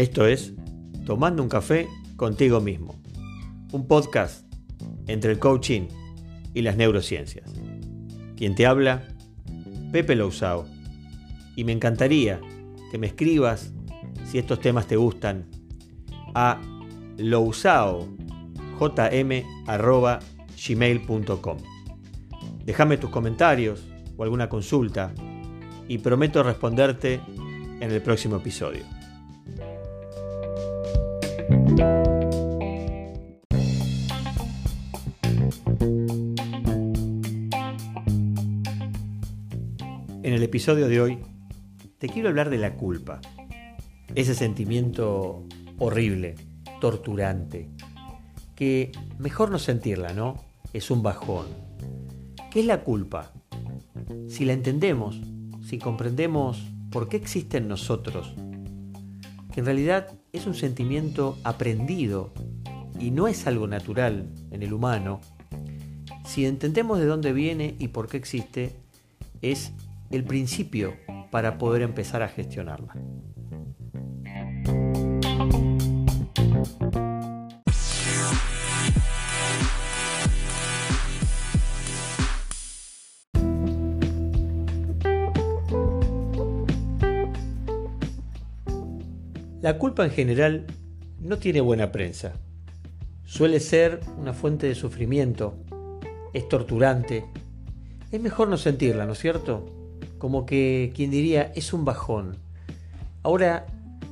Esto es Tomando un café contigo mismo, un podcast entre el coaching y las neurociencias. Quien te habla, Pepe Lousao, y me encantaría que me escribas si estos temas te gustan a lousao.jm.gmail.com Déjame tus comentarios o alguna consulta y prometo responderte en el próximo episodio. En el episodio de hoy te quiero hablar de la culpa, ese sentimiento horrible, torturante, que mejor no sentirla, ¿no? Es un bajón. ¿Qué es la culpa? Si la entendemos, si comprendemos por qué existe en nosotros, que en realidad es un sentimiento aprendido y no es algo natural en el humano, si entendemos de dónde viene y por qué existe, es el principio para poder empezar a gestionarla. La culpa en general no tiene buena prensa. Suele ser una fuente de sufrimiento, es torturante. Es mejor no sentirla, ¿no es cierto? Como que quien diría es un bajón. Ahora,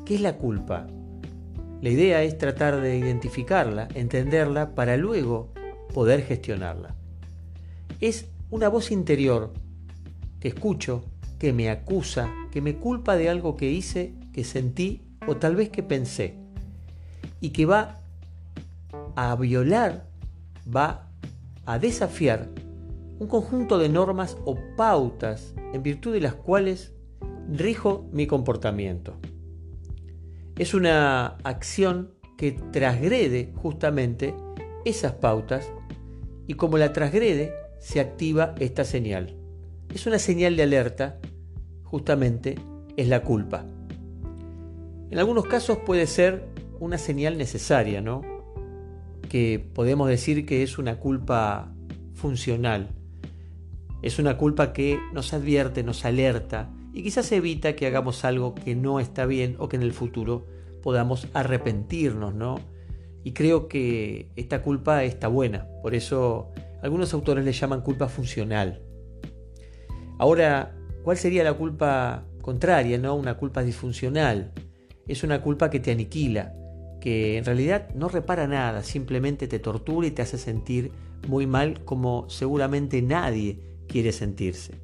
¿qué es la culpa? La idea es tratar de identificarla, entenderla, para luego poder gestionarla. Es una voz interior que escucho, que me acusa, que me culpa de algo que hice, que sentí o tal vez que pensé y que va a violar, va a desafiar un conjunto de normas o pautas en virtud de las cuales rijo mi comportamiento. Es una acción que transgrede justamente esas pautas y como la transgrede se activa esta señal. Es una señal de alerta, justamente es la culpa. En algunos casos puede ser una señal necesaria, ¿no? Que podemos decir que es una culpa funcional. Es una culpa que nos advierte, nos alerta y quizás evita que hagamos algo que no está bien o que en el futuro podamos arrepentirnos, ¿no? Y creo que esta culpa está buena, por eso algunos autores le llaman culpa funcional. Ahora, ¿cuál sería la culpa contraria, no? Una culpa disfuncional es una culpa que te aniquila, que en realidad no repara nada, simplemente te tortura y te hace sentir muy mal como seguramente nadie quiere sentirse.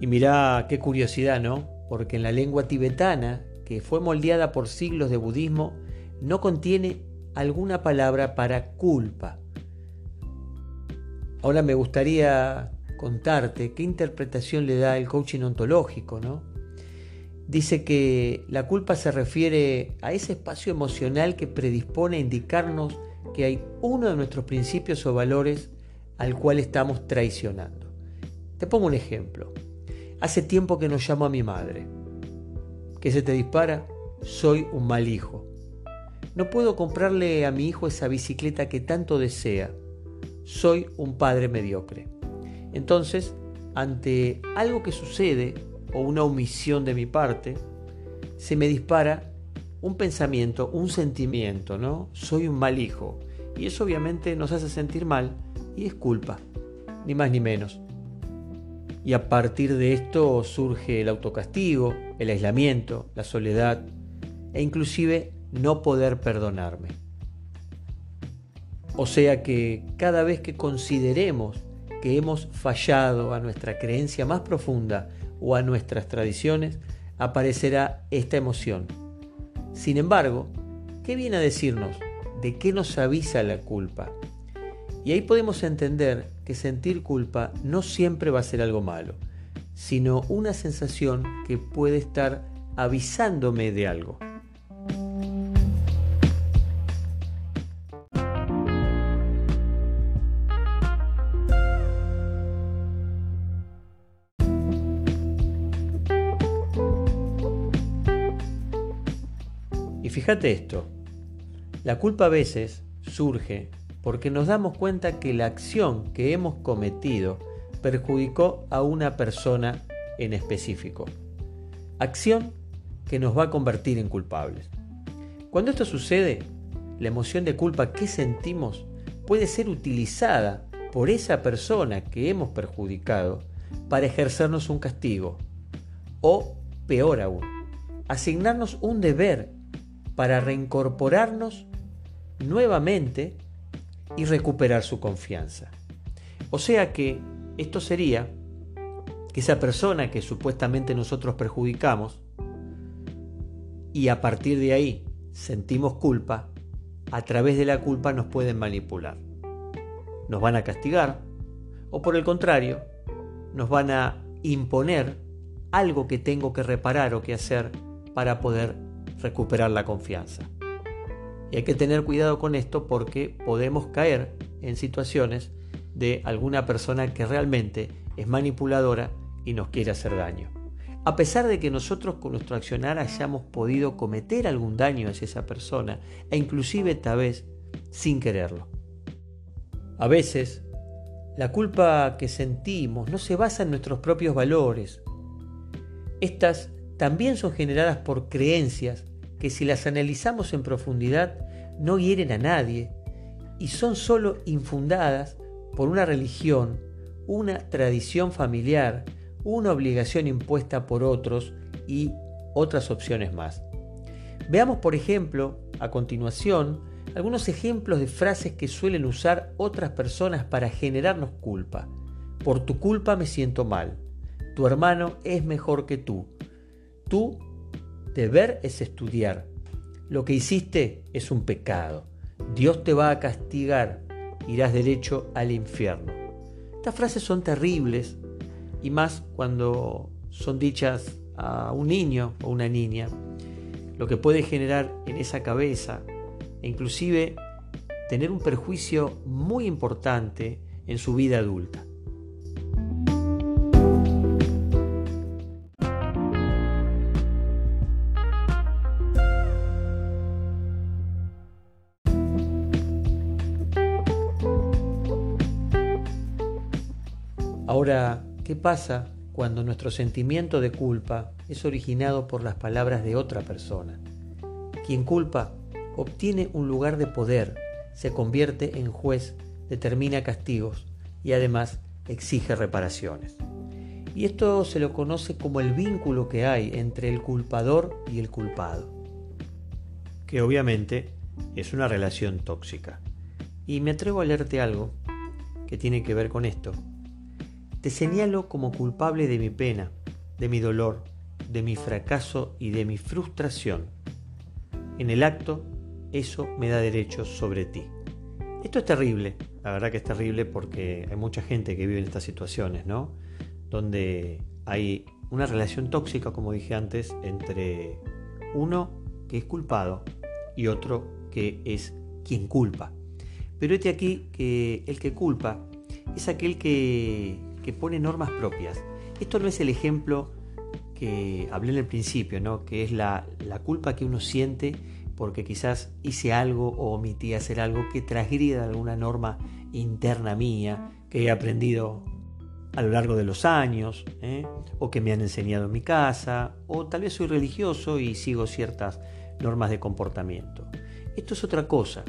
Y mirá qué curiosidad, ¿no? Porque en la lengua tibetana, que fue moldeada por siglos de budismo, no contiene alguna palabra para culpa. Ahora me gustaría contarte qué interpretación le da el coaching ontológico, ¿no? Dice que la culpa se refiere a ese espacio emocional que predispone a indicarnos que hay uno de nuestros principios o valores al cual estamos traicionando. Te pongo un ejemplo. Hace tiempo que no llamo a mi madre. ¿Qué se te dispara? Soy un mal hijo. No puedo comprarle a mi hijo esa bicicleta que tanto desea. Soy un padre mediocre. Entonces, ante algo que sucede o una omisión de mi parte, se me dispara un pensamiento, un sentimiento, ¿no? Soy un mal hijo. Y eso obviamente nos hace sentir mal y es culpa, ni más ni menos. Y a partir de esto surge el autocastigo, el aislamiento, la soledad e inclusive no poder perdonarme. O sea que cada vez que consideremos que hemos fallado a nuestra creencia más profunda o a nuestras tradiciones, aparecerá esta emoción. Sin embargo, ¿qué viene a decirnos? ¿De qué nos avisa la culpa? Y ahí podemos entender que sentir culpa no siempre va a ser algo malo, sino una sensación que puede estar avisándome de algo. Y fíjate esto, la culpa a veces surge porque nos damos cuenta que la acción que hemos cometido perjudicó a una persona en específico. Acción que nos va a convertir en culpables. Cuando esto sucede, la emoción de culpa que sentimos puede ser utilizada por esa persona que hemos perjudicado para ejercernos un castigo. O, peor aún, asignarnos un deber para reincorporarnos nuevamente y recuperar su confianza. O sea que esto sería que esa persona que supuestamente nosotros perjudicamos y a partir de ahí sentimos culpa, a través de la culpa nos pueden manipular. Nos van a castigar o por el contrario, nos van a imponer algo que tengo que reparar o que hacer para poder recuperar la confianza. Y hay que tener cuidado con esto porque podemos caer en situaciones de alguna persona que realmente es manipuladora y nos quiere hacer daño. A pesar de que nosotros con nuestro accionar hayamos podido cometer algún daño hacia esa persona e inclusive tal vez sin quererlo. A veces, la culpa que sentimos no se basa en nuestros propios valores. Estas también son generadas por creencias que si las analizamos en profundidad no hieren a nadie y son solo infundadas por una religión, una tradición familiar, una obligación impuesta por otros y otras opciones más. Veamos, por ejemplo, a continuación, algunos ejemplos de frases que suelen usar otras personas para generarnos culpa. Por tu culpa me siento mal. Tu hermano es mejor que tú. Tu deber es estudiar. Lo que hiciste es un pecado. Dios te va a castigar. Irás derecho al infierno. Estas frases son terribles y más cuando son dichas a un niño o una niña, lo que puede generar en esa cabeza e inclusive tener un perjuicio muy importante en su vida adulta. Ahora, ¿Qué pasa cuando nuestro sentimiento de culpa es originado por las palabras de otra persona? Quien culpa obtiene un lugar de poder, se convierte en juez, determina castigos y además exige reparaciones. Y esto se lo conoce como el vínculo que hay entre el culpador y el culpado, que obviamente es una relación tóxica. Y me atrevo a leerte algo que tiene que ver con esto, te señalo como culpable de mi pena, de mi dolor, de mi fracaso y de mi frustración. En el acto, eso me da derechos sobre ti. Esto es terrible, la verdad que es terrible porque hay mucha gente que vive en estas situaciones, ¿no? Donde hay una relación tóxica, como dije antes, entre uno que es culpado y otro que es quien culpa. Pero este aquí que el que culpa es aquel que que pone normas propias. Esto no es el ejemplo que hablé en el principio, ¿no? que es la, culpa que uno siente porque quizás hice algo o omití hacer algo que transgrida alguna norma interna mía que he aprendido a lo largo de los años, ¿eh? o que me han enseñado en mi casa, o tal vez soy religioso y sigo ciertas normas de comportamiento. Esto es otra cosa.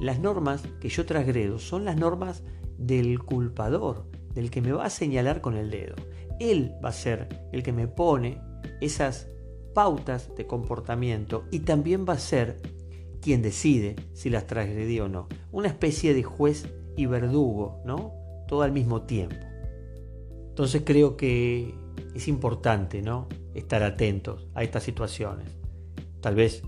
Las normas que yo transgredo son las normas del culpador, del que me va a señalar con el dedo. Él va a ser el que me pone esas pautas de comportamiento y también va a ser quien decide si las transgredí o no. Una especie de juez y verdugo, ¿no? Todo al mismo tiempo. Entonces creo que es importante, ¿no? Estar atentos a estas situaciones. Tal vez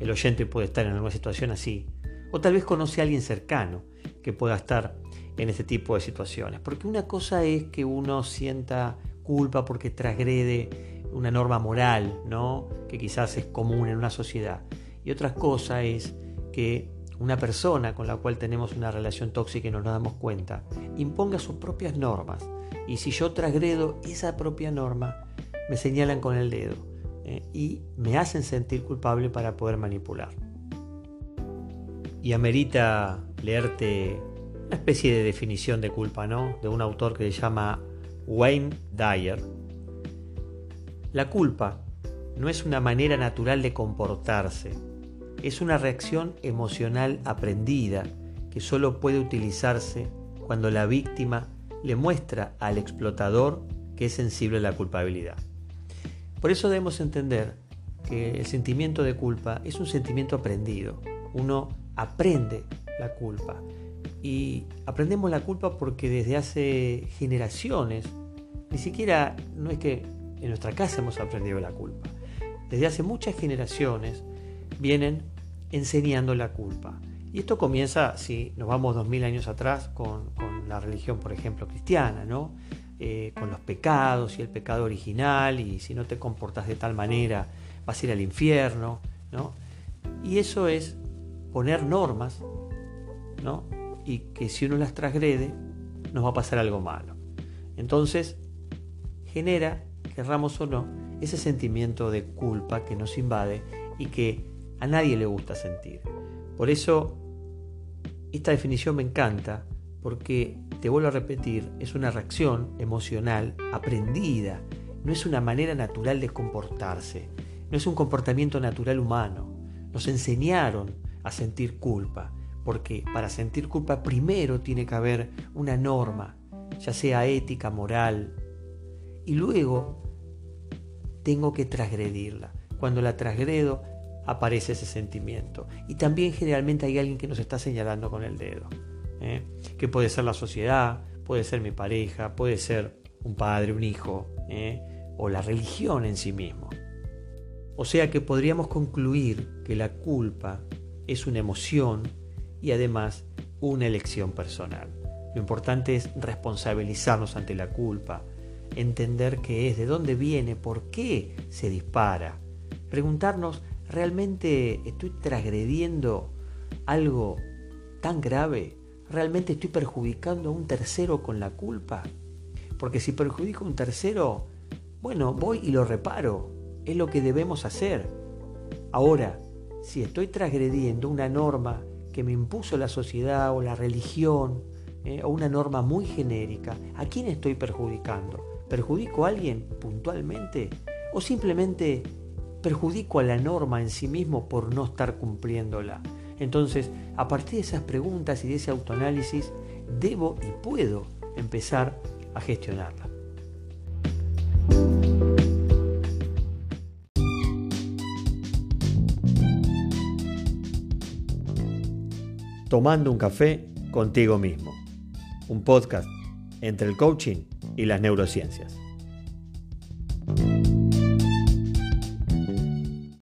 el oyente puede estar en alguna situación así. O tal vez conoce a alguien cercano que pueda estar en este tipo de situaciones. Porque una cosa es que uno sienta culpa porque transgrede una norma moral, ¿no? que quizás es común en una sociedad. Y otra cosa es que una persona con la cual tenemos una relación tóxica y no nos damos cuenta, imponga sus propias normas. Y si yo transgredo esa propia norma, me señalan con el dedo. ¿eh? y me hacen sentir culpable para poder manipular. Y amerita leerte una especie de definición de culpa, ¿no? De un autor que se llama Wayne Dyer. La culpa no es una manera natural de comportarse, es una reacción emocional aprendida que solo puede utilizarse cuando la víctima le muestra al explotador que es sensible a la culpabilidad. Por eso debemos entender que el sentimiento de culpa es un sentimiento aprendido. Uno aprende la culpa. Y aprendemos la culpa porque desde hace generaciones, ni siquiera no es que en nuestra casa hemos aprendido la culpa. Desde hace muchas generaciones vienen enseñando la culpa. Y esto comienza, si nos vamos dos mil años atrás, con, la religión, por ejemplo, cristiana, ¿no? Eh, con los pecados y el pecado original, y si no te comportas de tal manera, vas a ir al infierno, ¿no? Y eso es poner normas, ¿no? Y que si uno las transgrede, nos va a pasar algo malo. Entonces, genera, querramos o no, ese sentimiento de culpa que nos invade y que a nadie le gusta sentir. Por eso, esta definición me encanta, porque, te vuelvo a repetir, es una reacción emocional aprendida, no es una manera natural de comportarse, no es un comportamiento natural humano. Nos enseñaron a sentir culpa, porque para sentir culpa primero tiene que haber una norma, ya sea ética, moral, y luego tengo que transgredirla. Cuando la transgredo, aparece ese sentimiento. Y también generalmente hay alguien que nos está señalando con el dedo, ¿eh? que puede ser la sociedad, puede ser mi pareja, puede ser un padre, un hijo, ¿eh? o la religión en sí mismo. O sea que podríamos concluir que la culpa es una emoción y además una elección personal. Lo importante es responsabilizarnos ante la culpa, entender qué es, de dónde viene, por qué se dispara, preguntarnos ¿realmente estoy transgrediendo algo tan grave? ¿Realmente estoy perjudicando a un tercero con la culpa? Porque si perjudico a un tercero, bueno, voy y lo reparo. Es lo que debemos hacer. Ahora, si estoy transgrediendo una norma que me impuso la sociedad o la religión, eh, o una norma muy genérica, ¿a quién estoy perjudicando? ¿Perjudico a alguien puntualmente? ¿O simplemente perjudico a la norma en sí mismo por no estar cumpliéndola. Entonces, a partir de esas preguntas y de ese autoanálisis, debo y puedo empezar a gestionarla. Tomando un café contigo mismo. Un podcast entre el coaching y las neurociencias.